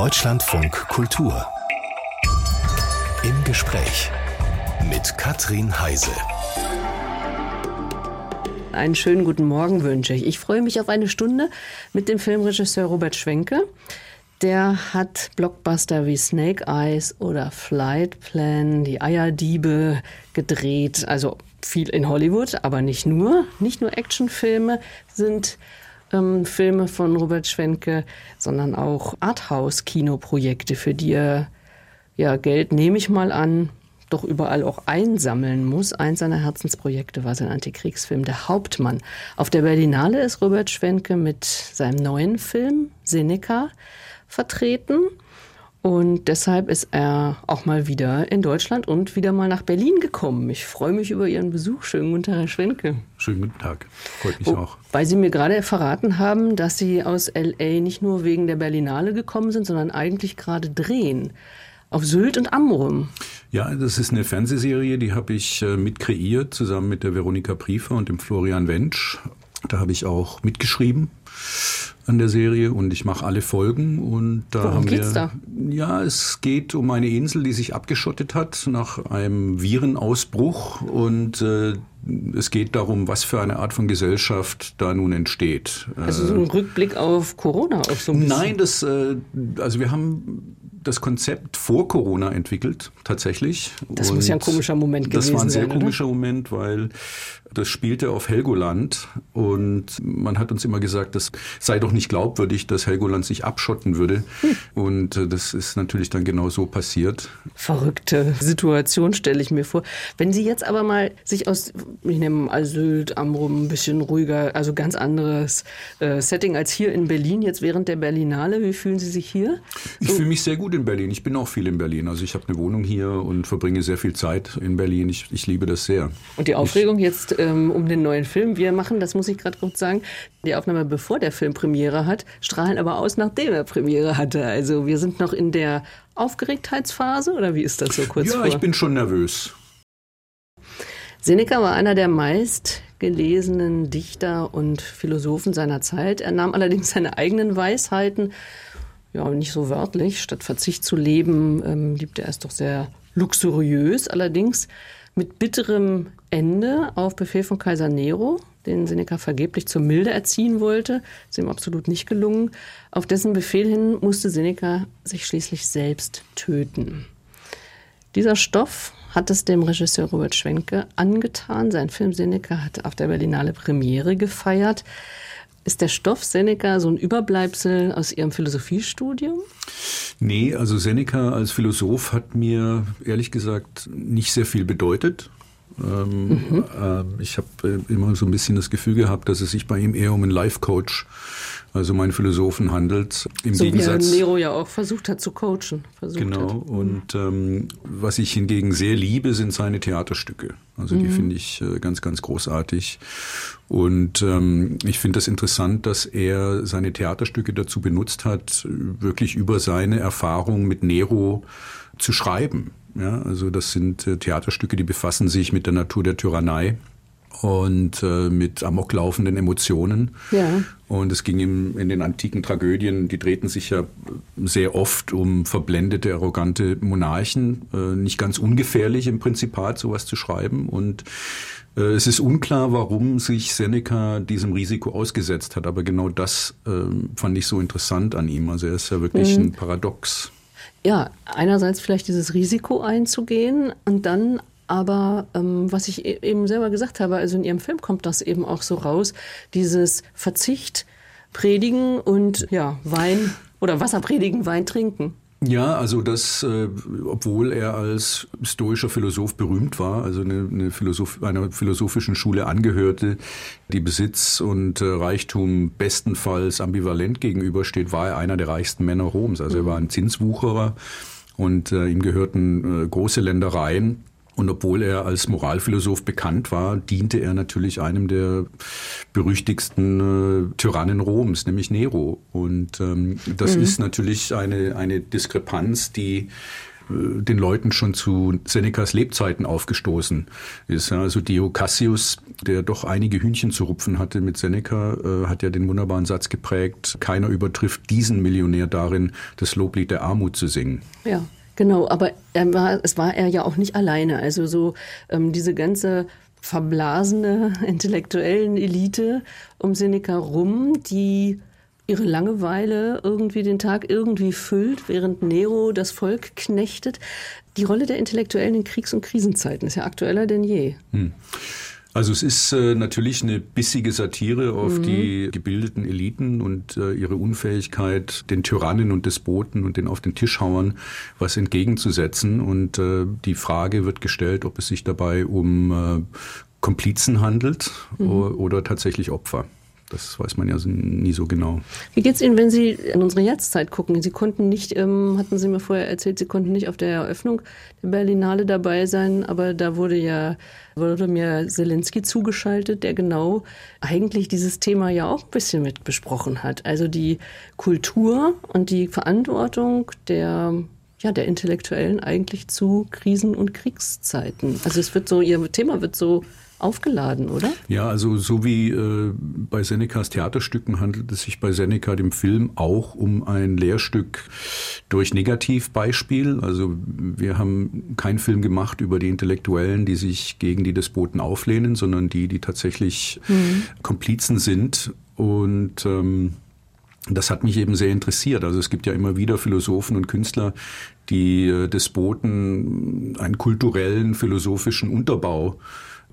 Deutschlandfunk Kultur. Im Gespräch mit Katrin Heise. Einen schönen guten Morgen wünsche ich. Ich freue mich auf eine Stunde mit dem Filmregisseur Robert Schwenke. Der hat Blockbuster wie Snake Eyes oder Flight Plan, die Eierdiebe gedreht. Also viel in Hollywood, aber nicht nur. Nicht nur Actionfilme sind ähm, Filme von Robert Schwenke, sondern auch Arthouse-Kinoprojekte, für die er ja Geld, nehme ich mal an, doch überall auch einsammeln muss. Eins seiner Herzensprojekte war sein Antikriegsfilm Der Hauptmann. Auf der Berlinale ist Robert Schwenke mit seinem neuen Film Seneca vertreten. Und deshalb ist er auch mal wieder in Deutschland und wieder mal nach Berlin gekommen. Ich freue mich über Ihren Besuch. Schönen guten Tag, Herr Schwenke. Schönen guten Tag. Freut mich oh, auch. Weil Sie mir gerade verraten haben, dass Sie aus L.A. nicht nur wegen der Berlinale gekommen sind, sondern eigentlich gerade drehen. Auf Sylt und Amrum. Ja, das ist eine Fernsehserie, die habe ich äh, mit kreiert, zusammen mit der Veronika Priefer und dem Florian Wensch. Da habe ich auch mitgeschrieben an der Serie und ich mache alle Folgen und da Worum haben geht's wir da? ja, es geht um eine Insel, die sich abgeschottet hat nach einem Virenausbruch und äh, es geht darum, was für eine Art von Gesellschaft da nun entsteht. Also so ein Rückblick auf Corona auch so ein bisschen. Nein, das äh, also wir haben das Konzept vor Corona entwickelt, tatsächlich. Das und muss ja ein komischer Moment gewesen sein. Das war ein sehr sein, komischer Moment, weil das spielte auf Helgoland und man hat uns immer gesagt, das sei doch nicht glaubwürdig, dass Helgoland sich abschotten würde. Hm. Und äh, das ist natürlich dann genau so passiert. Verrückte Situation stelle ich mir vor. Wenn Sie jetzt aber mal sich aus, ich nehme mal Sylt, Amrum, ein bisschen ruhiger, also ganz anderes äh, Setting als hier in Berlin, jetzt während der Berlinale, wie fühlen Sie sich hier? Ich so. fühle mich sehr gut in Berlin. Ich bin auch viel in Berlin. Also ich habe eine Wohnung hier und verbringe sehr viel Zeit in Berlin. Ich, ich liebe das sehr. Und die Aufregung ich, jetzt ähm, um den neuen Film. Wir machen, das muss ich gerade kurz sagen, die Aufnahme bevor der Film Premiere hat, strahlen aber aus, nachdem er Premiere hatte. Also wir sind noch in der Aufgeregtheitsphase oder wie ist das so kurz Ja, vor? ich bin schon nervös. Seneca war einer der meist gelesenen Dichter und Philosophen seiner Zeit. Er nahm allerdings seine eigenen Weisheiten, ja, nicht so wörtlich, statt Verzicht zu leben, ähm, liebte er es doch sehr luxuriös. Allerdings mit bitterem Ende auf Befehl von Kaiser Nero, den Seneca vergeblich zur Milde erziehen wollte. Ist ihm absolut nicht gelungen. Auf dessen Befehl hin musste Seneca sich schließlich selbst töten. Dieser Stoff hat es dem Regisseur Robert Schwenke angetan. Sein Film Seneca hat auf der Berlinale Premiere gefeiert. Ist der Stoff Seneca so ein Überbleibsel aus Ihrem Philosophiestudium? Nee, also Seneca als Philosoph hat mir ehrlich gesagt nicht sehr viel bedeutet. Ähm, mhm. äh, ich habe äh, immer so ein bisschen das Gefühl gehabt, dass es sich bei ihm eher um einen Life-Coach, also meinen Philosophen handelt. Im so Gegensatz, wie Nero ja auch versucht hat zu coachen. genau. Hat. Und ähm, was ich hingegen sehr liebe, sind seine Theaterstücke. Also mhm. die finde ich äh, ganz, ganz großartig. Und ähm, ich finde das interessant, dass er seine Theaterstücke dazu benutzt hat, wirklich über seine Erfahrung mit Nero zu schreiben. Ja, also das sind äh, Theaterstücke, die befassen sich mit der Natur der Tyrannei und äh, mit amoklaufenden Emotionen. Ja. Und es ging ihm in den antiken Tragödien, die drehten sich ja sehr oft um verblendete, arrogante Monarchen. Äh, nicht ganz ungefährlich im Prinzipat, sowas zu schreiben. Und äh, es ist unklar, warum sich Seneca diesem Risiko ausgesetzt hat. Aber genau das äh, fand ich so interessant an ihm. Also er ist ja wirklich mhm. ein Paradox. Ja, einerseits vielleicht dieses Risiko einzugehen und dann aber ähm, was ich e-, eben selber gesagt habe, also in Ihrem Film kommt das eben auch so raus, dieses Verzicht predigen und ja, Wein oder Wasser predigen, Wein trinken. Ja, also das, äh, obwohl er als stoischer Philosoph berühmt war, also eine, eine Philosoph einer philosophischen Schule angehörte, die Besitz und äh, Reichtum bestenfalls ambivalent gegenübersteht, war er einer der reichsten Männer Roms. Also er war ein Zinswucherer und äh, ihm gehörten äh, große Ländereien. Und obwohl er als Moralphilosoph bekannt war, diente er natürlich einem der berüchtigsten äh, Tyrannen Roms, nämlich Nero. Und ähm, das mhm. ist natürlich eine, eine Diskrepanz, die den Leuten schon zu Senecas Lebzeiten aufgestoßen ist. Also Dio Cassius, der doch einige Hühnchen zu rupfen hatte mit Seneca, äh, hat ja den wunderbaren Satz geprägt, keiner übertrifft diesen Millionär darin, das Loblied der Armut zu singen. Ja. Genau, aber er war, es war er ja auch nicht alleine. Also so ähm, diese ganze verblasene intellektuellen Elite um Seneca rum, die ihre Langeweile irgendwie den Tag irgendwie füllt, während Nero das Volk knechtet. Die Rolle der Intellektuellen in Kriegs- und Krisenzeiten ist ja aktueller denn je. Hm. Also es ist äh, natürlich eine bissige Satire auf mhm. die gebildeten Eliten und äh, ihre Unfähigkeit, den Tyrannen und Despoten und den auf den Tischhauern was entgegenzusetzen. Und äh, die Frage wird gestellt, ob es sich dabei um äh, Komplizen handelt mhm. oder tatsächlich Opfer. Das weiß man ja nie so genau. Wie geht es Ihnen, wenn Sie in unsere Jetztzeit gucken? Sie konnten nicht, ähm, hatten Sie mir vorher erzählt, Sie konnten nicht auf der Eröffnung der Berlinale dabei sein, aber da wurde ja mir Zelensky zugeschaltet, der genau eigentlich dieses Thema ja auch ein bisschen mit besprochen hat. Also die Kultur und die Verantwortung der ja, der Intellektuellen eigentlich zu Krisen- und Kriegszeiten. Also es wird so, ihr Thema wird so aufgeladen, oder? Ja, also so wie äh, bei Senecas Theaterstücken handelt es sich bei Seneca, dem Film, auch um ein Lehrstück durch Negativbeispiel. Also wir haben keinen Film gemacht über die Intellektuellen, die sich gegen die Despoten auflehnen, sondern die, die tatsächlich mhm. Komplizen sind und ähm, das hat mich eben sehr interessiert. Also es gibt ja immer wieder Philosophen und Künstler, die äh, Despoten einen kulturellen, philosophischen Unterbau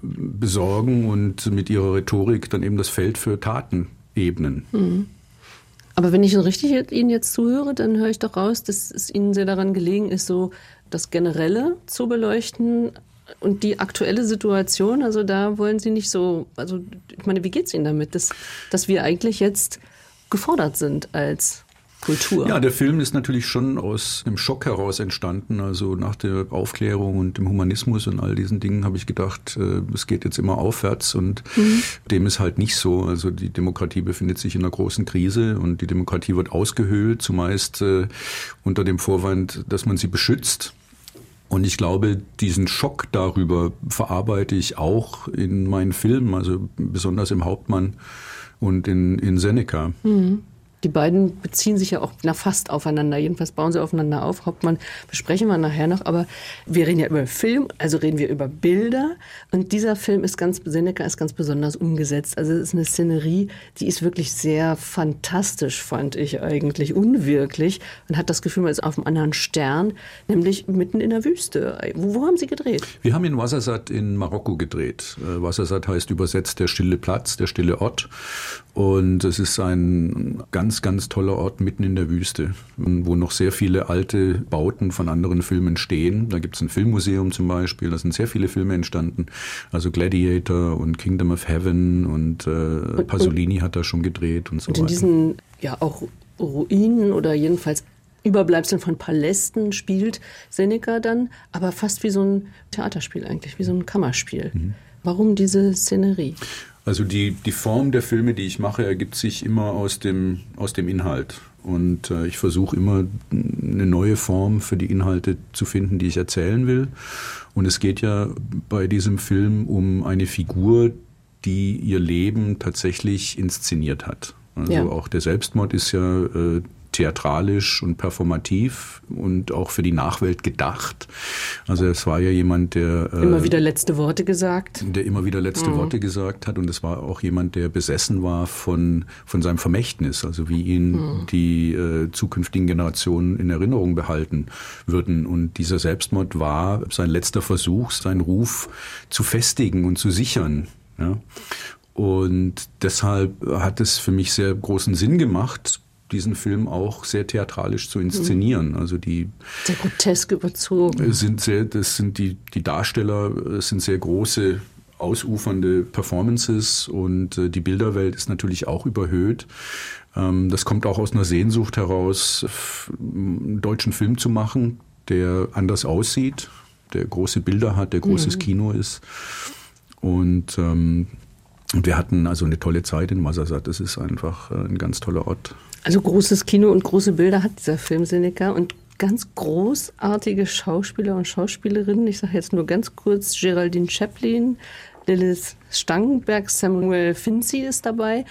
besorgen und mit ihrer Rhetorik dann eben das Feld für Taten ebnen. Mhm. Aber wenn ich richtig Ihnen jetzt zuhöre, dann höre ich doch raus, dass es Ihnen sehr daran gelegen ist, so das Generelle zu beleuchten und die aktuelle Situation. Also da wollen Sie nicht so, also ich meine, wie geht es Ihnen damit, dass, dass wir eigentlich jetzt gefordert sind als Kultur. Ja, der Film ist natürlich schon aus einem Schock heraus entstanden. Also nach der Aufklärung und dem Humanismus und all diesen Dingen habe ich gedacht, äh, es geht jetzt immer aufwärts und mhm. dem ist halt nicht so. Also die Demokratie befindet sich in einer großen Krise und die Demokratie wird ausgehöhlt, zumeist äh, unter dem Vorwand, dass man sie beschützt. Und ich glaube, diesen Schock darüber verarbeite ich auch in meinen Filmen, also besonders im Hauptmann und in, in Seneca. Mhm. Die beiden beziehen sich ja auch na, fast aufeinander. Jedenfalls bauen sie aufeinander auf. Hauptmann besprechen wir nachher noch. Aber wir reden ja über Film, also reden wir über Bilder. Und dieser Film ist ganz, Seneca ist ganz besonders umgesetzt. Also es ist eine Szenerie, die ist wirklich sehr fantastisch, fand ich eigentlich, unwirklich. Man hat das Gefühl, man ist auf einem anderen Stern, nämlich mitten in der Wüste. Wo, wo haben Sie gedreht? Wir haben in Wassersat in Marokko gedreht. Äh, Wassersat heißt übersetzt der stille Platz, der stille Ort. Und es ist ein ganz, ganz toller Ort mitten in der Wüste, wo noch sehr viele alte Bauten von anderen Filmen stehen. Da gibt es ein Filmmuseum zum Beispiel, da sind sehr viele Filme entstanden. Also Gladiator und Kingdom of Heaven und, äh, Pasolini hat da schon gedreht und so und in weiter. diesen ja auch Ruinen oder jedenfalls Überbleibseln von Palästen spielt Seneca dann, aber fast wie so ein Theaterspiel eigentlich, wie so ein Kammerspiel. Mhm. Warum diese Szenerie? Also die, die Form der Filme, die ich mache, ergibt sich immer aus dem, aus dem Inhalt. Und äh, ich versuche immer eine neue Form für die Inhalte zu finden, die ich erzählen will. Und es geht ja bei diesem Film um eine Figur, die ihr Leben tatsächlich inszeniert hat. Also ja. auch der Selbstmord ist ja äh, theatralisch und performativ und auch für die Nachwelt gedacht. Also es war ja jemand, der äh, immer wieder letzte Worte gesagt, der immer wieder letzte mhm. Worte gesagt hat und es war auch jemand, der besessen war von von seinem Vermächtnis, also wie ihn mhm. die äh, zukünftigen Generationen in Erinnerung behalten würden. Und dieser Selbstmord war sein letzter Versuch, seinen Ruf zu festigen und zu sichern. Ja. Und deshalb hat es für mich sehr großen Sinn gemacht, diesen Film auch sehr theatralisch zu inszenieren. Mhm. Also die sehr grotesk überzogen sind sehr, das sind die die Darsteller es sind sehr große ausufernde Performances und äh, die Bilderwelt ist natürlich auch überhöht. Ähm, das kommt auch aus einer Sehnsucht heraus, einen deutschen Film zu machen, der anders aussieht, der große Bilder hat, der großes mhm. Kino ist. Und ähm, und wir hatten also eine tolle Zeit in Masasat. Das ist einfach äh, ein ganz toller Ort. Also großes Kino und große Bilder hat dieser Film Seneca und ganz großartige Schauspieler und Schauspielerinnen. Ich sage jetzt nur ganz kurz Geraldine Chaplin, Lilith Stangenberg, Samuel Finzi ist dabei.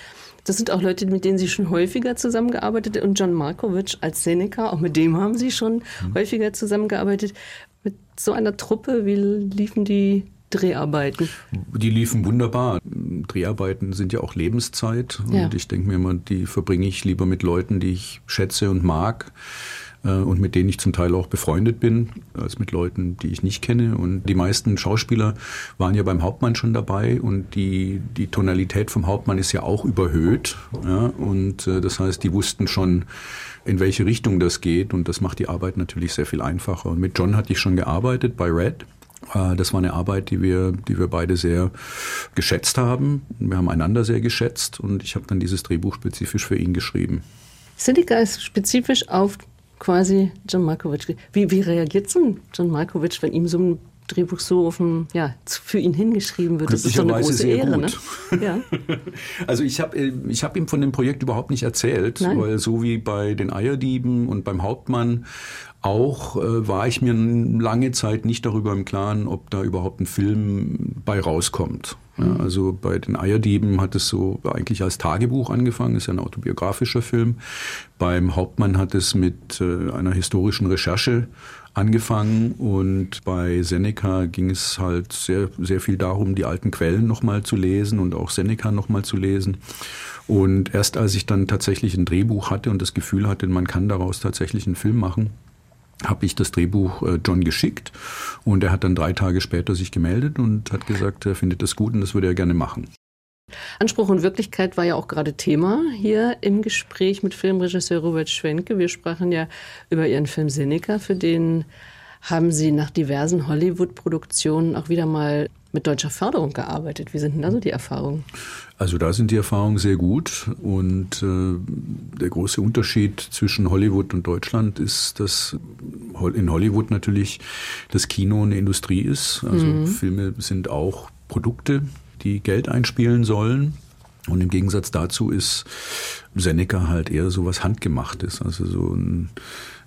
Das sind auch Leute, mit denen Sie schon häufiger zusammengearbeitet und John Markovic als Seneca, auch mit dem haben Sie schon mhm. häufiger zusammengearbeitet. Mit so einer Truppe, wie liefen die Dreharbeiten? Die liefen wunderbar. Dreharbeiten sind ja auch Lebenszeit und ja. ich denke mir immer, die verbringe ich lieber mit Leuten, die ich schätze und mag. Äh, und mit denen ich zum Teil auch befreundet bin, als mit Leuten, die ich nicht kenne. Und die meisten Schauspieler waren ja beim Hauptmann schon dabei und die, die Tonalität vom Hauptmann ist ja auch überhöht. Ja? Und äh, das heißt, die wussten schon, in welche Richtung das geht und das macht die Arbeit natürlich sehr viel einfacher. Und mit John hatte ich schon gearbeitet bei Red. Äh, das war eine Arbeit, die wir, die wir beide sehr geschätzt haben. Wir haben einander sehr geschätzt und ich habe dann dieses Drehbuch spezifisch für ihn geschrieben. Syndica ist spezifisch auf quasi John Markovic. Wie, wie reagiert denn John Markovic, wenn ihm so ein Drehbuch so offen, ja, für ihn hingeschrieben wird. Das ist doch eine große Ehre. Ne? Ja. also ich habe äh, ich hab ihm von dem Projekt überhaupt nicht erzählt, Nein. weil so wie bei den Eierdieben und beim Hauptmann auch äh, war ich mir lange Zeit nicht darüber im Klaren, ob da überhaupt ein Film bei rauskommt. Ja, also bei den Eierdieben hat es so eigentlich als Tagebuch angefangen, ist ja ein autobiografischer Film. Beim Hauptmann hat es mit äh, einer historischen Recherche angefangen und bei Seneca ging es halt sehr, sehr viel darum, die alten Quellen nochmal zu lesen und auch Seneca nochmal zu lesen. Und erst als ich dann tatsächlich ein Drehbuch hatte und das Gefühl hatte, man kann daraus tatsächlich einen Film machen, habe ich das Drehbuch äh, John geschickt und er hat dann drei Tage später sich gemeldet und hat gesagt, er findet das gut und das würde er gerne machen. Anspruch und Wirklichkeit war ja auch gerade Thema hier im Gespräch mit Filmregisseur Robert Schwenke. Wir sprachen ja über Ihren Film Seneca, für den haben Sie nach diversen Hollywood-Produktionen auch wieder mal mit deutscher Förderung gearbeitet. Wie sind denn da so die Erfahrungen? Also da sind die Erfahrungen sehr gut und äh, der große Unterschied zwischen Hollywood und Deutschland ist, dass in Hollywood natürlich das Kino eine Industrie ist. Also mhm. Filme sind auch Produkte, die Geld einspielen sollen. Und im Gegensatz dazu ist Seneca halt eher so was Handgemachtes, also so ein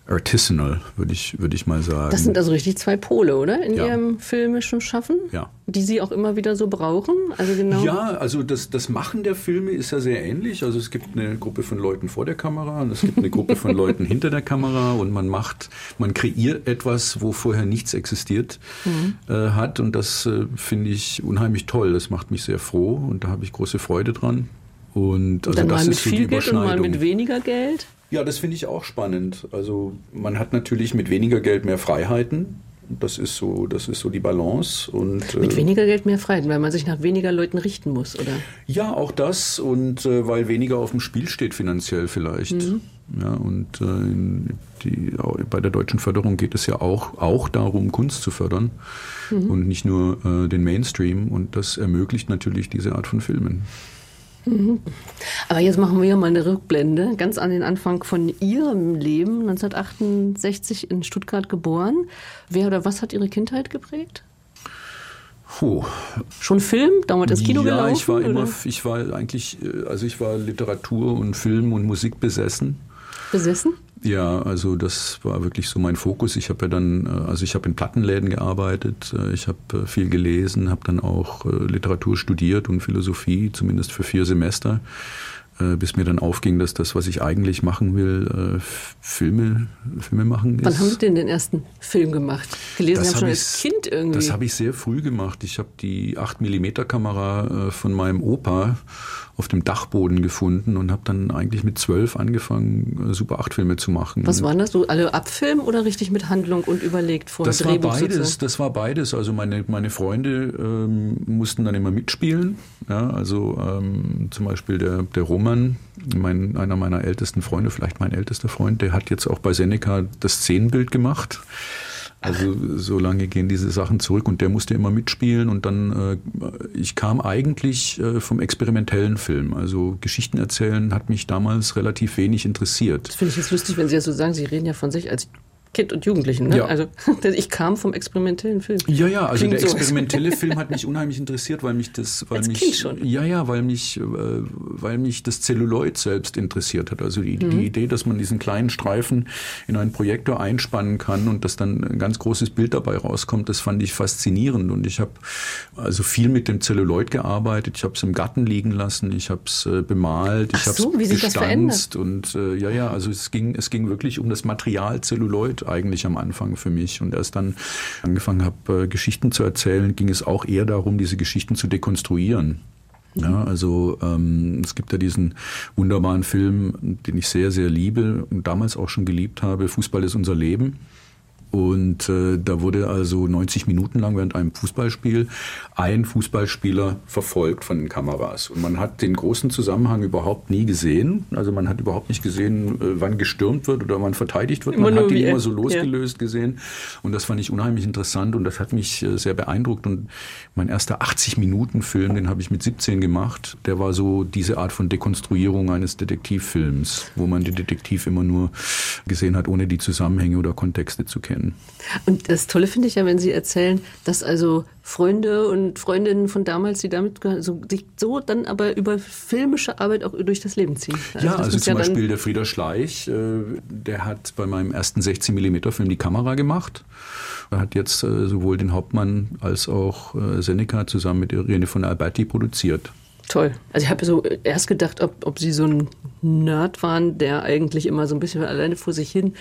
artisanal, würde ich, würde ich mal sagen. Das sind also richtig zwei Pole, oder? In ja. Ihrem filmischen Schaffen? Ja. Die Sie auch immer wieder so brauchen? Also genau. Ja, also das, das Machen der Filme ist ja sehr ähnlich. Also es gibt eine Gruppe von Leuten vor der Kamera und es gibt eine Gruppe von Leuten hinter der Kamera und man macht, man kreiert etwas, wo vorher nichts existiert mhm. äh, hat. Und das äh, finde ich unheimlich toll. Das macht mich sehr froh und da habe ich große Freude dran. Und also Dann das mal mit ist so viel Geld und mal mit weniger Geld? Ja, das finde ich auch spannend. Also man hat natürlich mit weniger Geld mehr Freiheiten. Das ist so, das ist so die Balance. Und, mit äh, weniger Geld mehr Freiheiten, weil man sich nach weniger Leuten richten muss, oder? Ja, auch das und äh, weil weniger auf dem Spiel steht finanziell vielleicht. Mhm. Ja, und äh, die, bei der deutschen Förderung geht es ja auch, auch darum, Kunst zu fördern mhm. und nicht nur äh, den Mainstream. Und das ermöglicht natürlich diese Art von Filmen. Mhm. Aber jetzt machen wir mal eine Rückblende, ganz an den Anfang von Ihrem Leben, 1968 in Stuttgart geboren. Wer oder was hat Ihre Kindheit geprägt? Puh. Schon Film, damals das Kino ja, gelaufen? ich war immer, ich war eigentlich, äh, also ich war Literatur und Film und Musik besessen. Besessen? Ja, also das war wirklich so mein Fokus. Ich habe ja dann, äh, also ich habe in Plattenläden gearbeitet, äh, ich habe äh, viel gelesen, habe dann auch Literatur studiert und Philosophie, zumindest für vier Semester, bis mir dann aufging, dass das, was ich eigentlich machen will, Filme, Filme machen ist. Wann haben Sie denn den ersten Film gemacht? Gelesen das haben schon als Kind irgendwie. Das habe ich sehr früh gemacht. Ich habe die 8 mm Kamera von meinem Opa auf dem Dachboden gefunden und habe dann eigentlich mit zwölf angefangen, äh, Super 8 Filme zu machen. Was waren das? So alle abfilmen oder richtig mit Handlung und überlegt vor das Drehbuch war beides. Sozusagen? Das war beides. Also meine, meine Freunde ähm, mussten dann immer mitspielen. Ja, also ähm, zum Beispiel der, der Roman, mein, einer meiner ältesten Freunde, vielleicht mein ältester Freund, der hat jetzt auch bei Seneca das Szenenbild gemacht. Also so lange gehen diese Sachen zurück und der musste immer mitspielen und dann, äh, ich kam eigentlich äh, vom experimentellen Film. Also Geschichten erzählen hat mich damals relativ wenig interessiert. Das finde ich jetzt lustig, wenn Sie das so sagen. Sie reden ja von sich als Kind und Jugendlichen. Ne? Ja. Also ich kam vom experimentellen Film. Ja, ja, also Klingt der so. experimentelle Film hat mich unheimlich interessiert, weil mich das, weil Als mich, Kind schon. ja, ja, weil mich, äh, weil mich das Zelluloid selbst interessiert hat. Also die, Mhm. die Idee, dass man diesen kleinen Streifen in einen Projektor einspannen kann und dass dann ein ganz großes Bild dabei rauskommt, das fand ich faszinierend. Und ich habe also viel mit dem Zelluloid gearbeitet. Ich habe es im Garten liegen lassen, ich habe es äh, bemalt, ich Ach habe so, wie es sich das gestanzt und äh, ja, ja, also es ging, es ging wirklich um das Material Zelluloid eigentlich am Anfang für mich. Und erst dann angefangen habe, äh, Geschichten zu erzählen, ging es auch eher darum, diese Geschichten zu dekonstruieren. Ja, also ähm, es gibt ja diesen wunderbaren Film, den ich sehr, sehr liebe und damals auch schon geliebt habe, Fußball ist unser Leben. Und äh, da wurde also 90 Minuten lang während einem Fußballspiel ein Fußballspieler verfolgt von den Kameras. Und man hat den großen Zusammenhang überhaupt nie gesehen. Also man hat überhaupt nicht gesehen, äh, wann gestürmt wird oder wann verteidigt wird. Man hat ihn er- immer so losgelöst gesehen. Und das fand ich unheimlich interessant und das hat mich äh, sehr beeindruckt. Und mein erster 80-Minuten-Film, den habe ich mit 17 gemacht, der war so diese Art von Dekonstruierung eines Detektivfilms, wo man den Detektiv immer nur gesehen hat, ohne die Zusammenhänge oder Kontexte zu kennen. Und das Tolle finde ich ja, wenn Sie erzählen, dass also Freunde und Freundinnen von damals, die damit ge- so, sich so dann aber über filmische Arbeit auch durch das Leben ziehen. ja, das also zum dann- Beispiel der Frieder Schleich, äh, der hat bei meinem ersten 16 mm Film die Kamera gemacht. Er hat jetzt äh, sowohl den Hauptmann als auch äh, Seneca zusammen mit Irene von Alberti produziert. Toll. Also ich habe so erst gedacht, ob, ob Sie so ein Nerd waren, der eigentlich immer so ein bisschen alleine vor sich hin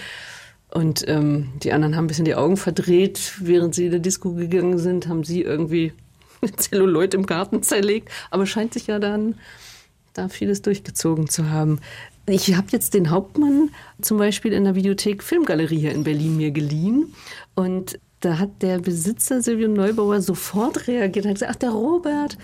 und ähm, die anderen haben ein bisschen die Augen verdreht, während sie in der Disco gegangen sind, haben sie irgendwie Zelluloid im Garten zerlegt. Aber scheint sich ja dann da vieles durchgezogen zu haben. Ich habe jetzt den Hauptmann zum Beispiel in der Videothek Filmgalerie hier in Berlin mir geliehen und da hat der Besitzer Silvio Neubauer sofort reagiert und hat gesagt, ach der Robert,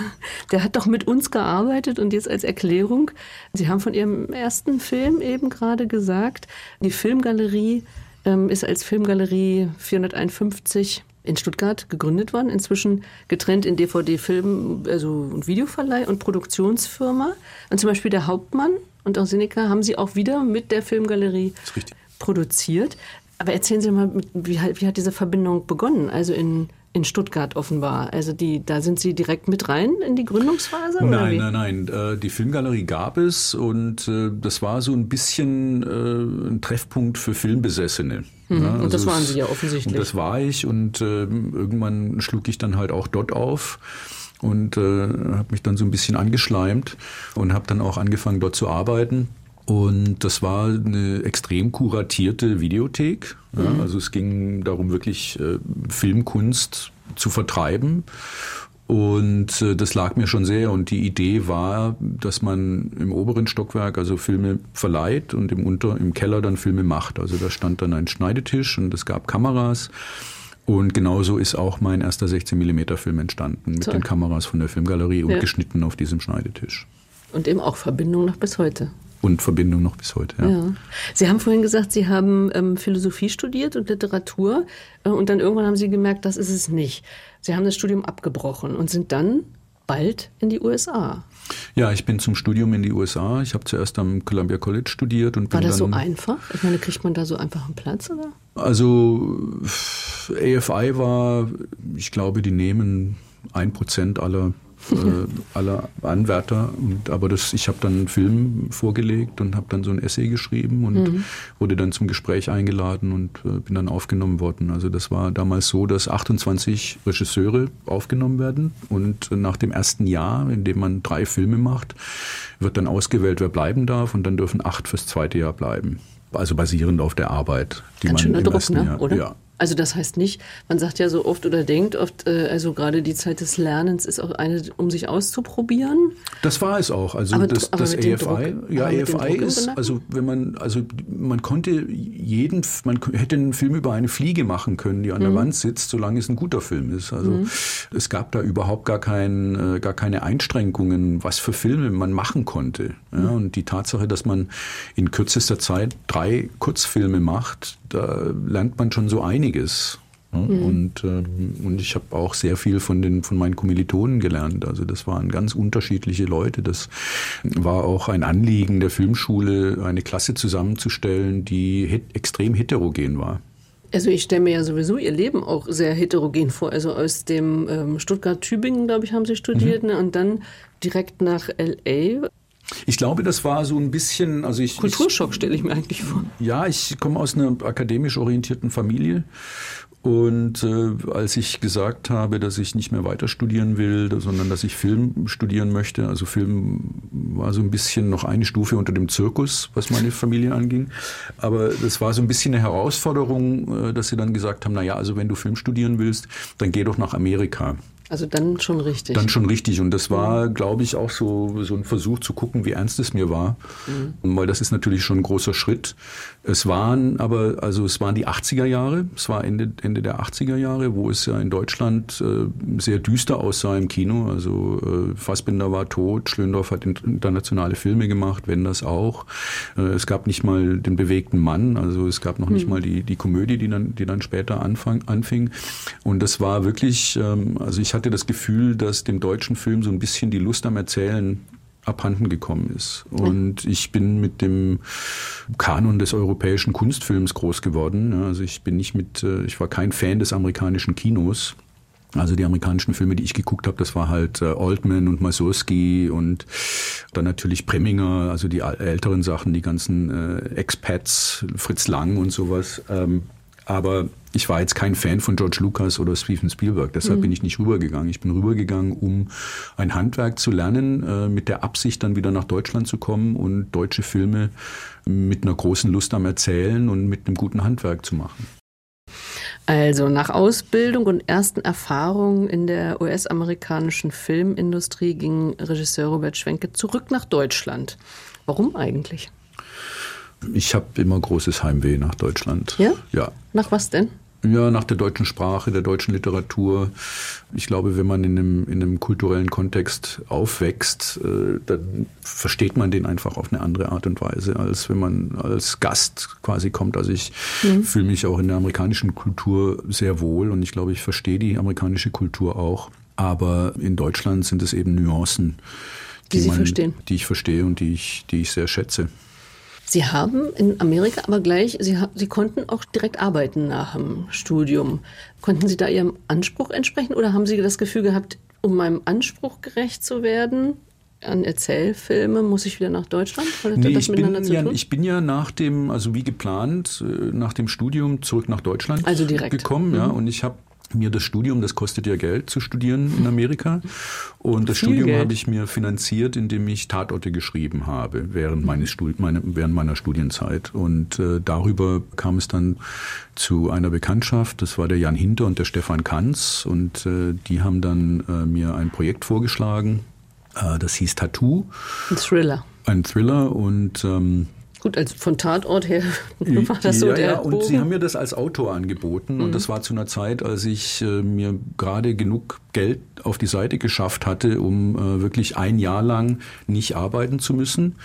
der hat doch mit uns gearbeitet und jetzt als Erklärung, Sie haben von Ihrem ersten Film eben gerade gesagt, die Filmgalerie ähm, ist als Filmgalerie 451 in Stuttgart gegründet worden, inzwischen getrennt in DVD-Film, also und Videoverleih und Produktionsfirma. Und zum Beispiel der Hauptmann und auch Seneca haben sie auch wieder mit der Filmgalerie produziert. Aber erzählen Sie mal, wie, hat- wie hat diese Verbindung begonnen? Also in, in Stuttgart offenbar. Also die, da sind Sie direkt mit rein in die Gründungsphase? Nein, nein, nein. Äh, Die Filmgalerie gab es und äh, das war so ein bisschen äh, ein Treffpunkt für Filmbesessene. Ja, und das also waren Sie ja offensichtlich. Und das war ich und irgendwann schlug ich dann halt auch dort auf und habe mich dann so ein bisschen angeschleimt und habe dann auch angefangen dort zu arbeiten. Und das war eine extrem kuratierte Videothek. Ja, also es ging darum, wirklich äh, Filmkunst zu vertreiben. Und äh, das lag mir schon sehr. Und die Idee war, dass man im oberen Stockwerk also Filme verleiht und im Unter, im Keller dann Filme macht. Also da stand dann ein Schneidetisch und es gab Kameras. Und genauso ist auch mein erster 16 mm Film entstanden mit Toll. den Kameras von der Filmgalerie und Ja. geschnitten auf diesem Schneidetisch. Und eben auch Verbindung noch bis heute. Und Verbindung noch bis heute. Ja. Ja. Sie haben vorhin gesagt, Sie haben ähm, Philosophie studiert und Literatur äh, und dann irgendwann haben Sie gemerkt, das ist es nicht. Sie haben das Studium abgebrochen und sind dann bald in die USA. Ja, ich bin zum Studium in die USA. Ich habe zuerst am Columbia College studiert und War das so einfach? Ich meine, kriegt man da so einfach einen Platz oder? Also AFI war, ich glaube, die nehmen ein Prozent aller, äh, aller Anwärter. Und, aber das, ich habe dann einen Film vorgelegt und habe dann so ein Essay geschrieben und wurde dann zum Gespräch eingeladen und äh, bin dann aufgenommen worden. Also das war damals so, dass 28 Regisseure aufgenommen werden und nach dem ersten Jahr, in dem man drei Filme macht, wird dann ausgewählt, wer bleiben darf und dann dürfen acht fürs zweite Jahr bleiben. Also basierend auf der Arbeit, die Ganz man im Druck, ersten ne? Jahr, oder? ja, Also das heißt nicht, man sagt ja so oft oder denkt oft, äh, also gerade die Zeit des Lernens ist auch eine, um sich auszuprobieren. Das war es auch. Also Aber das, aber das AFI, Druck- ja, im ist, also wenn man, also man konnte jeden, man hätte einen Film über eine Fliege machen können, die an Mhm. der Wand sitzt, solange es ein guter Film ist. Also es gab da überhaupt gar kein, äh, gar keine Einschränkungen, was für Filme man machen konnte. Ja, Mhm. und die Tatsache, dass man in kürzester Zeit drei Kurzfilme macht, da lernt man schon so einiges. Ne? Mhm. Und, ähm, und ich habe auch sehr viel von, den, von meinen Kommilitonen gelernt. Also das waren ganz unterschiedliche Leute. Das war auch ein Anliegen der Filmschule, eine Klasse zusammenzustellen, die het extrem heterogen war. Also ich stelle mir ja sowieso Ihr Leben auch sehr heterogen vor. Also aus dem ähm, Stuttgart-Tübingen, glaube ich, haben Sie studiert mhm. ne? und dann direkt nach L.A. Ich glaube, das war so ein bisschen, also ich Kulturschock stelle ich mir eigentlich vor. Ja, ich komme aus einer akademisch orientierten Familie und äh, als ich gesagt habe, dass ich nicht mehr weiter studieren will, sondern dass ich Film studieren möchte, also Film war so ein bisschen noch eine Stufe unter dem Zirkus, was meine Familie anging. Aber das war so ein bisschen eine Herausforderung, äh, dass sie dann gesagt haben, na ja, also wenn du Film studieren willst, dann geh doch nach Amerika. Also dann schon richtig. Dann schon richtig. Und das war, mhm. glaube ich, auch so, so ein Versuch zu gucken, wie ernst es mir war. Mhm. Weil das ist natürlich schon ein großer Schritt. Es waren aber, also es waren die 80er Jahre. Es war Ende, Ende der 80er Jahre, wo es ja in Deutschland äh, sehr düster aussah im Kino. Also äh, Fassbinder war tot, Schlöndorff hat internationale Filme gemacht, Wenders auch. Äh, es gab nicht mal den bewegten Mann. Also es gab noch mhm. nicht mal die, die Komödie, die dann, die dann später anfang, anfing. Und das war wirklich, ähm, also ich hatte das Gefühl, dass dem deutschen Film so ein bisschen die Lust am Erzählen abhanden gekommen ist. Und ich bin mit dem Kanon des europäischen Kunstfilms groß geworden. Also ich bin nicht mit, äh, ich war kein Fan des amerikanischen Kinos. Also die amerikanischen Filme, die ich geguckt habe, das war halt Oldman äh, und Masurski und dann natürlich Preminger, also die älteren Sachen, die ganzen äh, Expats, Fritz Lang und sowas. Ähm, aber ich war jetzt kein Fan von George Lucas oder Steven Spielberg, deshalb mhm. bin ich nicht rübergegangen. Ich bin rübergegangen, um ein Handwerk zu lernen, äh, mit der Absicht dann wieder nach Deutschland zu kommen und deutsche Filme mit einer großen Lust am Erzählen und mit einem guten Handwerk zu machen. Also nach Ausbildung und ersten Erfahrungen in der US-amerikanischen Filmindustrie ging Regisseur Robert Schwenke zurück nach Deutschland. Warum eigentlich? Ich habe immer großes Heimweh nach Deutschland. Ja? Ja. Nach was denn? Ja, nach der deutschen Sprache, der deutschen Literatur. Ich glaube, wenn man in einem, in einem kulturellen Kontext aufwächst, äh, dann versteht man den einfach auf eine andere Art und Weise, als wenn man als Gast quasi kommt. Also ich mhm. fühle mich auch in der amerikanischen Kultur sehr wohl und ich glaube, ich verstehe die amerikanische Kultur auch. Aber in Deutschland sind es eben Nuancen, die, die, man, die ich verstehe und die ich, die ich sehr schätze. Sie haben in Amerika aber gleich, Sie, Sie konnten auch direkt arbeiten nach dem Studium. Konnten Sie da Ihrem Anspruch entsprechen oder haben Sie das Gefühl gehabt, um meinem Anspruch gerecht zu werden, an Erzählfilme muss ich wieder nach Deutschland? Oder nee, ich, bin ja, ich bin ja nach dem, also wie geplant, äh, nach dem Studium zurück nach Deutschland also direkt. gekommen. Mhm. Ja, und ich habe mir das Studium, das kostet ja Geld zu studieren in Amerika. Und das Viel Studium habe ich mir finanziert, indem ich Tatorte geschrieben habe während, meines Studi meine, während meiner Studienzeit. Und äh, darüber kam es dann zu einer Bekanntschaft. Das war der Jan Hinter und der Stefan Kanz. Und äh, die haben dann äh, mir ein Projekt vorgeschlagen. Äh, das hieß Tattoo. Ein Thriller. Ein Thriller. Und ähm, Gut, also von Tatort her war das so ja, der ja, und Bogen. Sie haben mir das als Autor angeboten mhm. und das war zu einer Zeit, als ich äh, mir gerade genug Geld auf die Seite geschafft hatte, um äh, wirklich ein Jahr lang nicht arbeiten zu müssen.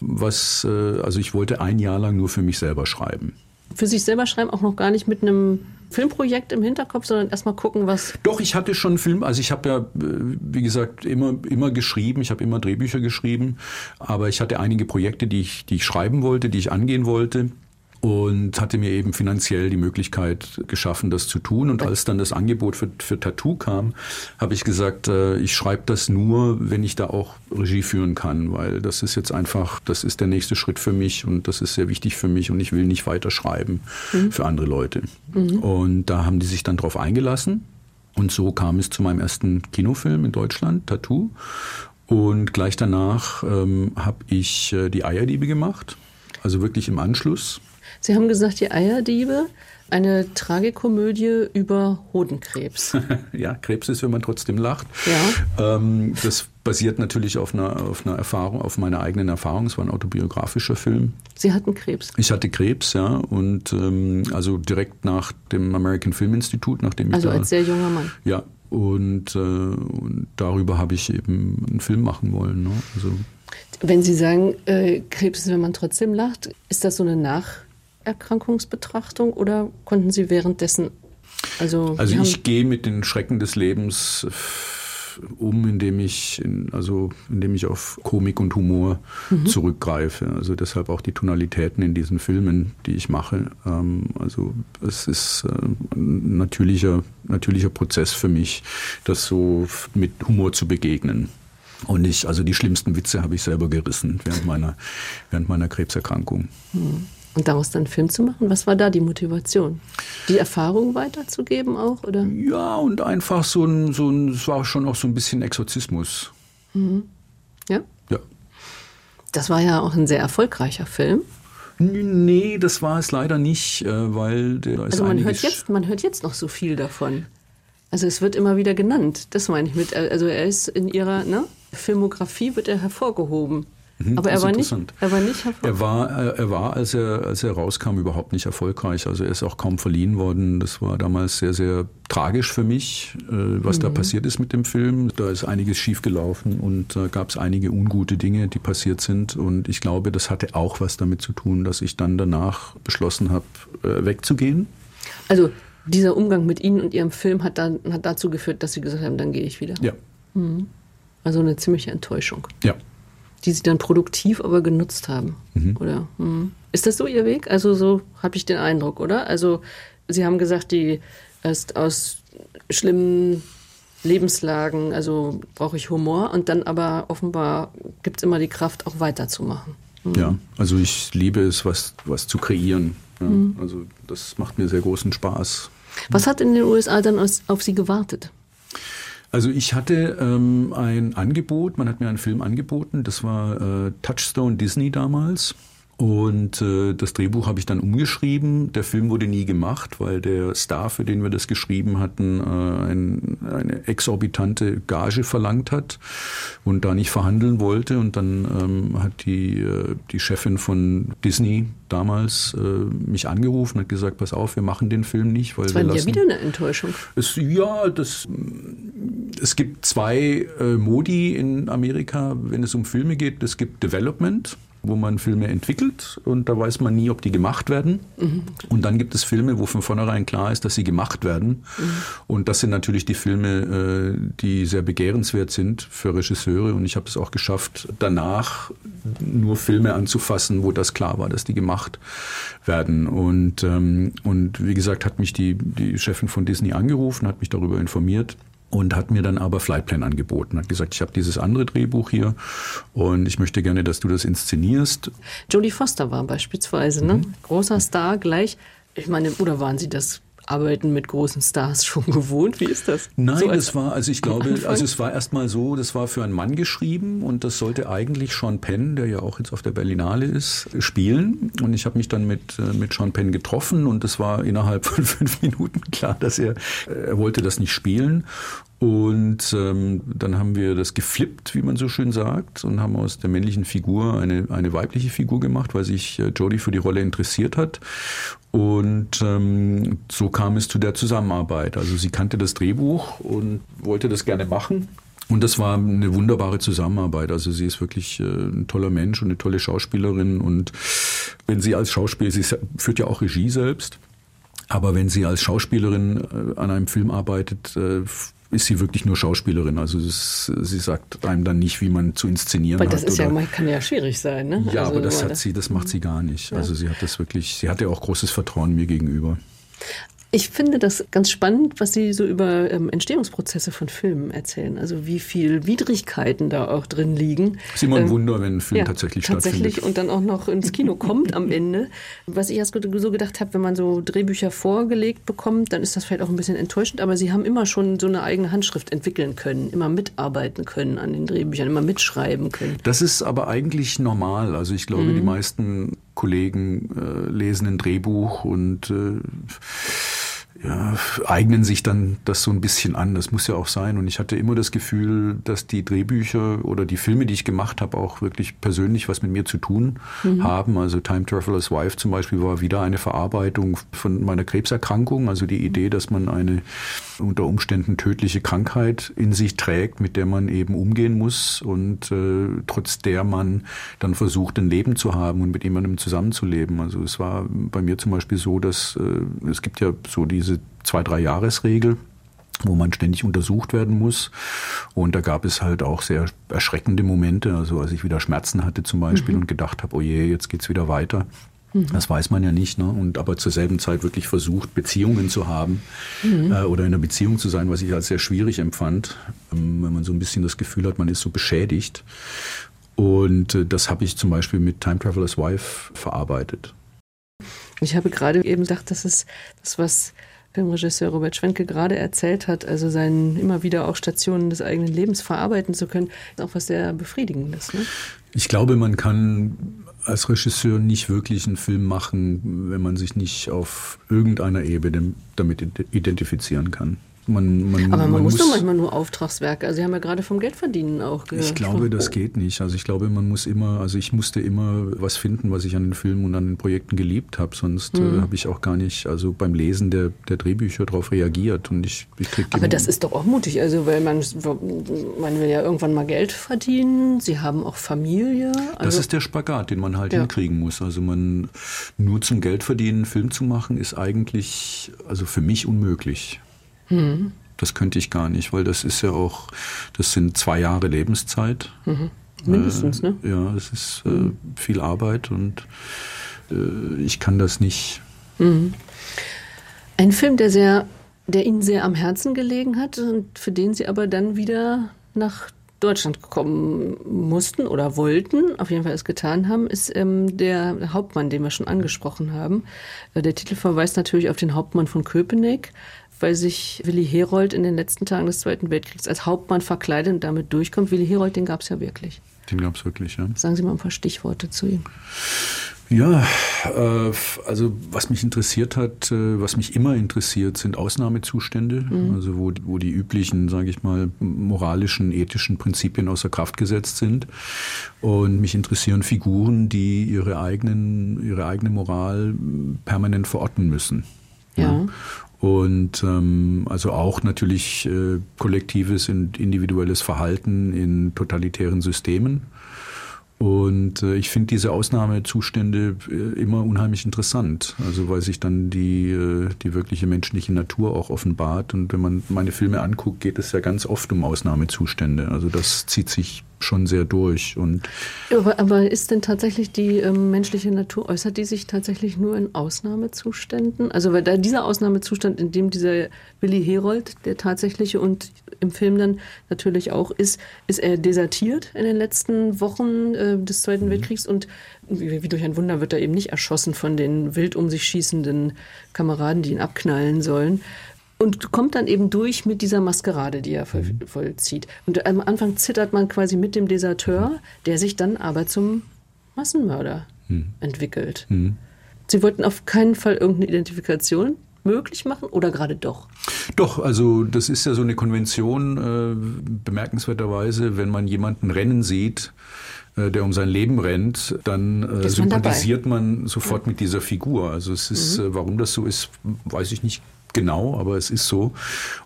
Was, äh, also ich wollte ein Jahr lang nur für mich selber schreiben. Für sich selber schreiben auch noch gar nicht mit einem Filmprojekt im Hinterkopf, sondern erstmal gucken, was. Doch, ich hatte schon Film, also ich habe ja, wie gesagt, immer, immer geschrieben, ich habe immer Drehbücher geschrieben, aber ich hatte einige Projekte, die ich, die ich schreiben wollte, die ich angehen wollte und hatte mir eben finanziell die Möglichkeit geschaffen, das zu tun. Und als dann das Angebot für, für Tattoo kam, habe ich gesagt, äh, ich schreibe das nur, wenn ich da auch Regie führen kann, weil das ist jetzt einfach, das ist der nächste Schritt für mich und das ist sehr wichtig für mich und ich will nicht weiter schreiben mhm. für andere Leute. Mhm. Und da haben die sich dann drauf eingelassen. Und so kam es zu meinem ersten Kinofilm in Deutschland, Tattoo. Und gleich danach ähm, habe ich äh, die Eierdiebe gemacht, also wirklich im Anschluss. Sie haben gesagt, die Eierdiebe, eine Tragikomödie über Hodenkrebs. ja, Krebs ist, wenn man trotzdem lacht. Ja. Ähm, das basiert natürlich auf einer, auf einer Erfahrung, auf meiner eigenen Erfahrung. Es war ein autobiografischer Film. Sie hatten Krebs? Ich hatte Krebs, ja. Und ähm, also direkt nach dem American Film Institute, nachdem also ich Also als sehr junger Mann? Ja. Und, äh, und darüber habe ich eben einen Film machen wollen. Ne? Also, wenn Sie sagen, äh, Krebs ist, wenn man trotzdem lacht, ist das so eine Nach- Erkrankungsbetrachtung oder konnten Sie währenddessen Also, Also ich gehe mit den Schrecken des Lebens äh, um, indem ich, in, also indem ich auf Komik und Humor zurückgreife. Also deshalb auch die Tonalitäten in diesen Filmen, die ich mache. Ähm, also es ist äh, ein natürlicher, natürlicher Prozess für mich, das so mit Humor zu begegnen. Und ich, also die schlimmsten Witze habe ich selber gerissen während meiner, während meiner Krebserkrankung. Und daraus dann einen Film zu machen, was war da die Motivation? Die Erfahrung weiterzugeben auch? Oder? Ja, und einfach so ein, so ein, es war schon auch so ein bisschen Exorzismus. Ja? Ja. Das war ja auch ein sehr erfolgreicher Film. Nee, das war es leider nicht, äh, weil der da ist Also man hört, jetzt, man hört jetzt noch so viel davon. Also es wird immer wieder genannt. Das meine ich mit. Also er ist in ihrer ne, Filmografie wird er hervorgehoben. Aber er war, nicht, er war nicht hervorgehoben. Er war, äh, er war, als er, als er rauskam, überhaupt nicht erfolgreich. Also er ist auch kaum verliehen worden. Das war damals sehr, sehr tragisch für mich, äh, was Mhm. da passiert ist mit dem Film. Da ist einiges schiefgelaufen und da gab es einige ungute Dinge, die passiert sind. Und ich glaube, das hatte auch was damit zu tun, dass ich dann danach beschlossen habe, äh, wegzugehen. Also dieser Umgang mit Ihnen und Ihrem Film hat, dann, hat dazu geführt, dass Sie gesagt haben, dann gehe ich wieder. Ja, Also eine ziemliche Enttäuschung, ja. Die Sie dann produktiv aber genutzt haben. Oder? Mhm. Ist das so Ihr Weg? Also so habe ich den Eindruck, oder? Also Sie haben gesagt, die erst aus schlimmen Lebenslagen, also brauche ich Humor und dann aber offenbar gibt es immer die Kraft, auch weiterzumachen. Ja, also ich liebe es, was, was zu kreieren. Ja, Also das macht mir sehr großen Spaß. Was hat in den USA dann aus, auf Sie gewartet? Also ich hatte ähm, ein Angebot, man hat mir einen Film angeboten, das war äh, Touchstone Disney damals. Und äh, das Drehbuch habe ich dann umgeschrieben. Der Film wurde nie gemacht, weil der Star, für den wir das geschrieben hatten, äh, ein, eine exorbitante Gage verlangt hat und da nicht verhandeln wollte. Und dann ähm, hat die, äh, die Chefin von Disney damals äh, mich angerufen und hat gesagt, pass auf, wir machen den Film nicht, weil Das wir war ja lassen... wieder eine Enttäuschung. Es, ja, das, es gibt zwei äh, Modi in Amerika, wenn es um Filme geht. Es gibt Development, wo man Filme entwickelt und da weiß man nie, ob die gemacht werden. Und dann gibt es Filme, wo von vornherein klar ist, dass sie gemacht werden. Und das sind natürlich die Filme, äh, die sehr begehrenswert sind für Regisseure. Und ich habe es auch geschafft, danach nur Filme anzufassen, wo das klar war, dass die gemacht werden. Und, ähm, und wie gesagt, hat mich die, die Chefin von Disney angerufen, hat mich darüber informiert und hat mir dann aber Flightplan angeboten. Hat gesagt, ich habe dieses andere Drehbuch hier und ich möchte gerne, dass du das inszenierst. Jodie Foster war beispielsweise, ne? Mhm. Großer Star gleich. Ich meine, oder waren Sie das Arbeiten mit großen Stars schon gewohnt? Wie ist das? Nein, So das war, also ich glaube, Anfang? also es war erstmal so, das war für einen Mann geschrieben und das sollte eigentlich Sean Penn, der ja auch jetzt auf der Berlinale ist, spielen. Und ich habe mich dann mit, äh, mit Sean Penn getroffen und es war innerhalb von fünf Minuten klar, dass er, äh, er wollte das nicht spielen. Und ähm, dann haben wir das geflippt, wie man so schön sagt, und haben aus der männlichen Figur eine, eine weibliche Figur gemacht, weil sich äh, Jodie für die Rolle interessiert hat. Und ähm, so kam es zu der Zusammenarbeit. Also sie kannte das Drehbuch und wollte das gerne machen. Und das war eine wunderbare Zusammenarbeit. Also sie ist wirklich äh, ein toller Mensch und eine tolle Schauspielerin. Und wenn sie als Schauspielerin, sie führt ja auch Regie selbst, aber wenn sie als Schauspielerin äh, an einem Film arbeitet, äh, ist sie wirklich nur Schauspielerin. Also es, sie sagt einem dann nicht, wie man zu inszenieren Weil hat. das ist ja, oder- kann ja schwierig sein, ne? ja, Also, aber das hat sie, das macht sie gar nicht. Also sie hat das wirklich, sie hatte auch großes Vertrauen mir gegenüber. Ich finde das ganz spannend, was Sie so über ähm, Entstehungsprozesse von Filmen erzählen. Also wie viel Widrigkeiten da auch drin liegen. ist immer ein Ähm, Wunder, wenn ein Film ja, tatsächlich, tatsächlich stattfindet. und dann auch noch ins Kino kommt am Ende. Was ich erst so gedacht habe, wenn man so Drehbücher vorgelegt bekommt, dann ist das vielleicht auch ein bisschen enttäuschend, aber sie haben immer schon so eine eigene Handschrift entwickeln können, immer mitarbeiten können an den Drehbüchern, immer mitschreiben können. Das ist aber eigentlich normal. Also ich glaube, Mhm. die meisten Kollegen äh, lesen ein Drehbuch und äh, ja, eignen sich dann das so ein bisschen an. Das muss ja auch sein. Und ich hatte immer das Gefühl, dass die Drehbücher oder die Filme, die ich gemacht habe, auch wirklich persönlich was mit mir zu tun haben. Also Time Traveler's Wife zum Beispiel war wieder eine Verarbeitung von meiner Krebserkrankung. Also die Idee, dass man eine unter Umständen tödliche Krankheit in sich trägt, mit der man eben umgehen muss und äh, trotz der man dann versucht, ein Leben zu haben und mit jemandem zusammenzuleben. Also es war bei mir zum Beispiel so, dass äh, es gibt ja so diese zwei, drei Jahresregel wo man ständig untersucht werden muss. Und da gab es halt auch sehr erschreckende Momente, also als ich wieder Schmerzen hatte zum Beispiel mhm. und gedacht habe, oh je, jetzt geht's wieder weiter. Mhm. Das weiß man ja nicht, ne? Und aber zur selben Zeit wirklich versucht, Beziehungen zu haben mhm. äh, oder in einer Beziehung zu sein, was ich als sehr schwierig empfand, ähm, wenn man so ein bisschen das Gefühl hat, man ist so beschädigt. Und äh, das habe ich zum Beispiel mit Time Traveler's Wife verarbeitet. Ich habe gerade eben gedacht, das ist das, was Filmregisseur Robert Schwenke gerade erzählt hat, also seinen immer wieder auch Stationen des eigenen Lebens verarbeiten zu können, ist auch was sehr Befriedigendes. Ne? Ich glaube, man kann als Regisseur nicht wirklich einen Film machen, wenn man sich nicht auf irgendeiner Ebene damit identifizieren kann. Man, man, Aber man, man muss, muss doch manchmal nur Auftragswerke. Also Sie haben ja gerade vom Geldverdienen auch gehört. Ich glaube, das geht nicht. Also ich glaube, man muss immer, also ich musste immer was finden, was ich an den Filmen und an den Projekten geliebt habe. Sonst mhm. äh, habe ich auch gar nicht, also beim Lesen der, der Drehbücher darauf reagiert. Und ich, ich krieg Aber das ist doch auch mutig, also weil man, man will ja irgendwann mal Geld verdienen. Sie haben auch Familie. Also das ist der Spagat, den man halt ja. hinkriegen muss. Also man nur zum Geld verdienen, einen Film zu machen, ist eigentlich, also für mich unmöglich. Mhm. Das könnte ich gar nicht, weil das ist ja auch, das sind zwei Jahre Lebenszeit. Mhm. Mindestens, äh, ne? Ja, es ist äh, viel Arbeit und äh, ich kann das nicht. Mhm. Ein Film, der sehr, der Ihnen sehr am Herzen gelegen hat und für den Sie aber dann wieder nach Deutschland kommen mussten oder wollten, auf jeden Fall es getan haben, ist ähm, der Hauptmann, den wir schon angesprochen haben. Äh, der Titel verweist natürlich auf den Hauptmann von Köpenick weil sich Willi Herold in den letzten Tagen des Zweiten Weltkriegs als Hauptmann verkleidet und damit durchkommt. Willi Herold, den gab es ja wirklich. Den gab es wirklich, ja. Sagen Sie mal ein paar Stichworte zu ihm. Ja, äh, also was mich interessiert hat, äh, was mich immer interessiert, sind Ausnahmezustände, mhm. also wo, wo die üblichen, sage ich mal, moralischen, ethischen Prinzipien außer Kraft gesetzt sind. Und mich interessieren Figuren, die ihre eigenen, ihre eigene Moral permanent verorten müssen. Ja. Und ähm, also auch natürlich äh, kollektives und individuelles Verhalten in totalitären Systemen. Und äh, ich finde diese Ausnahmezustände äh, immer unheimlich interessant, also weil sich dann die, äh, die wirkliche menschliche Natur auch offenbart. Und wenn man meine Filme anguckt, geht es ja ganz oft um Ausnahmezustände. Also das zieht sich schon sehr durch. Und aber, aber ist denn tatsächlich die ähm, menschliche Natur, äußert die sich tatsächlich nur in Ausnahmezuständen? Also weil da dieser Ausnahmezustand, in dem dieser Willi Herold, der tatsächliche und im Film dann natürlich auch ist, ist er desertiert in den letzten Wochen äh, des Zweiten mhm. Weltkriegs und wie, wie durch ein Wunder wird er eben nicht erschossen von den wild um sich schießenden Kameraden, die ihn abknallen sollen und kommt dann eben durch mit dieser Maskerade, die er voll, mhm. vollzieht. Und am Anfang zittert man quasi mit dem Deserteur, der sich dann aber zum Massenmörder mhm. entwickelt. Mhm. Sie wollten auf keinen Fall irgendeine Identifikation möglich machen oder gerade doch? Doch, also das ist ja so eine Konvention, äh, bemerkenswerterweise, wenn man jemanden rennen sieht, äh, der um sein Leben rennt, dann äh, sympathisiert man, man sofort ja. mit dieser Figur. Also es ist, mhm. äh, warum das so ist, weiß ich nicht genau, aber es ist so.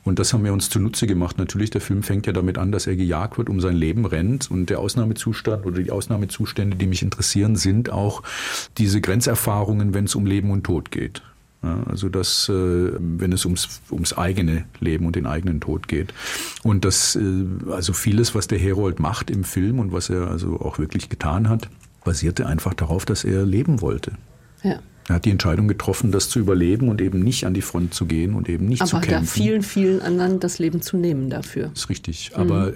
Und das haben wir uns zunutze gemacht. Natürlich, der Film fängt ja damit an, dass er gejagt wird, um sein Leben rennt. Und der Ausnahmezustand oder die Ausnahmezustände, die mich interessieren, sind auch diese Grenzerfahrungen, wenn es um Leben und Tod geht. Also das, äh, wenn es ums, ums eigene Leben und den eigenen Tod geht. Und das, äh, also vieles, was der Herold macht im Film und was er also auch wirklich getan hat, basierte einfach darauf, dass er leben wollte. Ja. Er hat die Entscheidung getroffen, das zu überleben und eben nicht an die Front zu gehen und eben nicht Aber zu kämpfen. Aber vielen, vielen anderen das Leben zu nehmen dafür. Das ist richtig. Mhm. Aber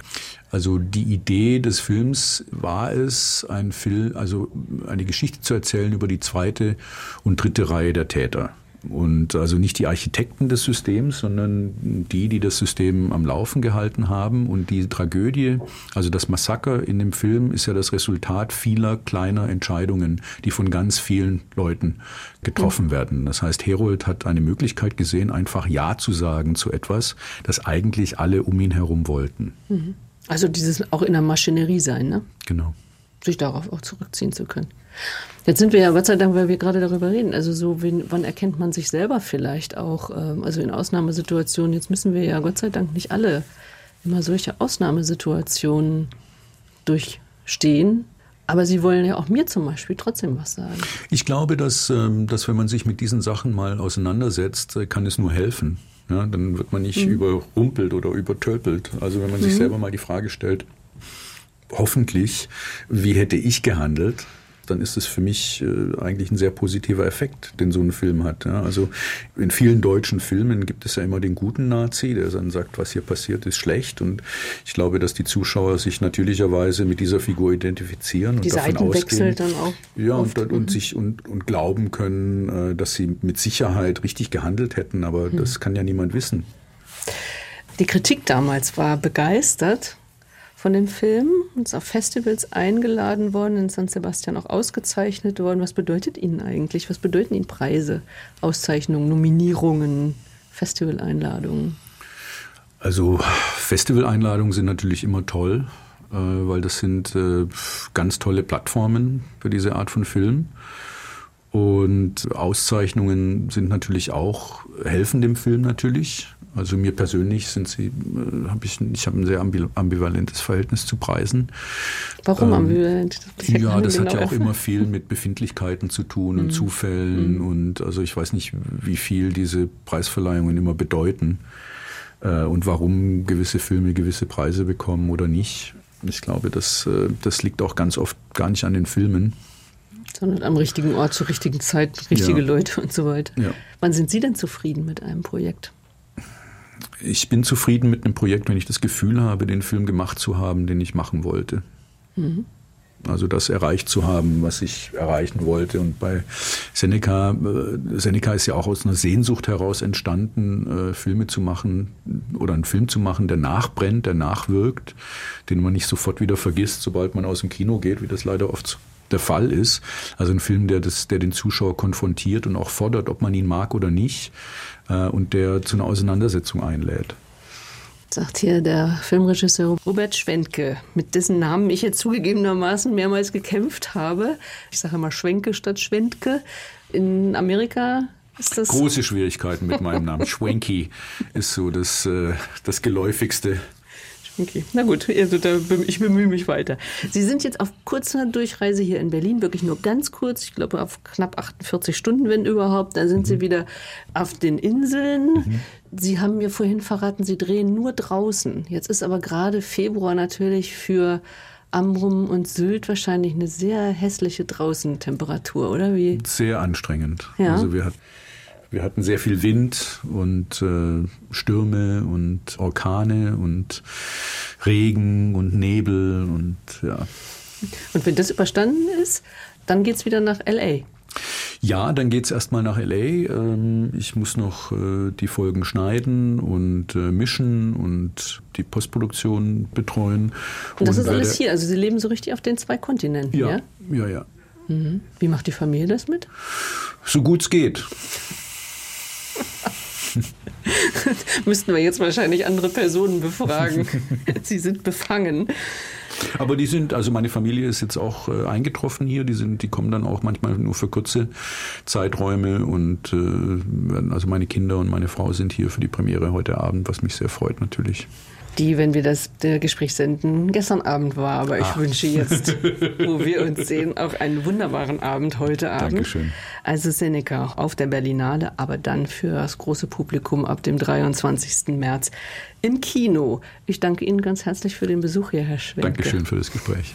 also die Idee des Films war es, ein Film, also eine Geschichte zu erzählen über die zweite und dritte Reihe der Täter. Und also nicht die Architekten des Systems, sondern die, die das System am Laufen gehalten haben. Und die Tragödie, also das Massaker in dem Film, ist ja das Resultat vieler kleiner Entscheidungen, die von ganz vielen Leuten getroffen mhm. werden. Das heißt, Herold hat eine Möglichkeit gesehen, einfach Ja zu sagen zu etwas, das eigentlich alle um ihn herum wollten. Mhm. Also dieses auch in der Maschinerie sein, ne? Genau. Sich darauf auch zurückziehen zu können. Jetzt sind wir ja Gott sei Dank, weil wir gerade darüber reden. Also so, wann erkennt man sich selber vielleicht auch? Ähm, also in Ausnahmesituationen. Jetzt müssen wir ja Gott sei Dank nicht alle immer solche Ausnahmesituationen durchstehen. Aber Sie wollen ja auch mir zum Beispiel trotzdem was sagen. Ich glaube, dass, ähm, dass wenn man sich mit diesen Sachen mal auseinandersetzt, äh, kann es nur helfen. Ja, dann wird man nicht mhm. überrumpelt oder übertölpelt. Also wenn man sich mhm. selber mal die Frage stellt, hoffentlich, wie hätte ich gehandelt? dann ist es für mich äh, eigentlich ein sehr positiver Effekt, den so ein Film hat. Also in vielen deutschen Filmen gibt es ja immer den guten Nazi, der dann sagt, was hier passiert, ist schlecht. Und ich glaube, dass die Zuschauer sich natürlicherweise mit dieser Figur identifizieren die und davon ausgehen, dann auch. Ja, und, und, mhm. sich und, und glauben können, äh, dass sie mit Sicherheit richtig gehandelt hätten. Aber mhm. das kann ja niemand wissen. Die Kritik damals war begeistert von dem Film und ist auf Festivals eingeladen worden, in San Sebastian auch ausgezeichnet worden. Was bedeutet Ihnen eigentlich? Was bedeuten Ihnen Preise, Auszeichnungen, Nominierungen, Festivaleinladungen? Also Festivaleinladungen sind natürlich immer toll, äh, weil das sind äh, ganz tolle Plattformen für diese Art von Film. Und Auszeichnungen sind natürlich auch, helfen dem Film natürlich. Also mir persönlich sind sie, äh, habe ich, ich habe ein sehr ambivalentes Verhältnis zu Preisen. Warum ähm, ambivalent? Das ja, das genau hat ja auch immer viel mit Befindlichkeiten zu tun und mhm. Zufällen mhm. und also ich weiß nicht, wie viel diese Preisverleihungen immer bedeuten äh, und warum gewisse Filme gewisse Preise bekommen oder nicht. Ich glaube, das, äh, das liegt auch ganz oft gar nicht an den Filmen. Sondern am richtigen Ort zur richtigen Zeit, richtige ja. Leute und so weiter. Ja. Wann sind Sie denn zufrieden mit einem Projekt? Ich bin zufrieden mit einem Projekt, wenn ich das Gefühl habe, den Film gemacht zu haben, den ich machen wollte. Mhm. Also das erreicht zu haben, was ich erreichen wollte. Und bei Seneca, äh, Seneca ist ja auch aus einer Sehnsucht heraus entstanden, äh, Filme zu machen oder einen Film zu machen, der nachbrennt, der nachwirkt, den man nicht sofort wieder vergisst, sobald man aus dem Kino geht, wie das leider oft der Fall ist. Also ein Film, der, das, der den Zuschauer konfrontiert und auch fordert, ob man ihn mag oder nicht äh, und der zu einer Auseinandersetzung einlädt. Sagt hier der Filmregisseur Robert Schwentke, mit dessen Namen ich jetzt zugegebenermaßen mehrmals gekämpft habe. Ich sage immer Schwenke statt Schwentke. In Amerika ist das. Große Schwierigkeiten mit meinem Namen. Schwenky ist so das, äh, das geläufigste Okay, na gut, also da, ich bemühe mich weiter. Sie sind jetzt auf kurzer Durchreise hier in Berlin, wirklich nur ganz kurz, ich glaube auf knapp 48 Stunden, wenn überhaupt. Dann sind mhm. Sie wieder auf den Inseln. Mhm. Sie haben mir vorhin verraten, Sie drehen nur draußen. Jetzt ist aber gerade Februar natürlich für Amrum und Sylt wahrscheinlich eine sehr hässliche Draußentemperatur, oder wie? Sehr anstrengend. Ja. Also wir hatten wir hatten sehr viel Wind und äh, Stürme und Orkane und Regen und Nebel und ja. Und wenn das überstanden ist, dann geht es wieder nach LA. Ja, dann geht es erstmal nach LA. Ähm, ich muss noch äh, die Folgen schneiden und äh, mischen und die Postproduktion betreuen. Und das und ist alles hier. Also Sie leben so richtig auf den zwei Kontinenten, ja? Ja, ja. ja. Mhm. Wie macht die Familie das mit? So gut es geht. Müssten wir jetzt wahrscheinlich andere Personen befragen. Sie sind befangen. Aber die sind, also meine Familie ist jetzt auch äh, eingetroffen hier. Die sind, die kommen dann auch manchmal nur für kurze Zeiträume und äh, also meine Kinder und meine Frau sind hier für die Premiere heute Abend, was mich sehr freut natürlich die, wenn wir das Gespräch senden, gestern Abend war. Aber ich Ach. wünsche jetzt, wo wir uns sehen, auch einen wunderbaren Abend heute Abend. Dankeschön. Also Seneca auf der Berlinale, aber dann für das große Publikum ab dem 23. März im Kino. Ich danke Ihnen ganz herzlich für den Besuch hier, Herr Schwenke. Dankeschön für das Gespräch.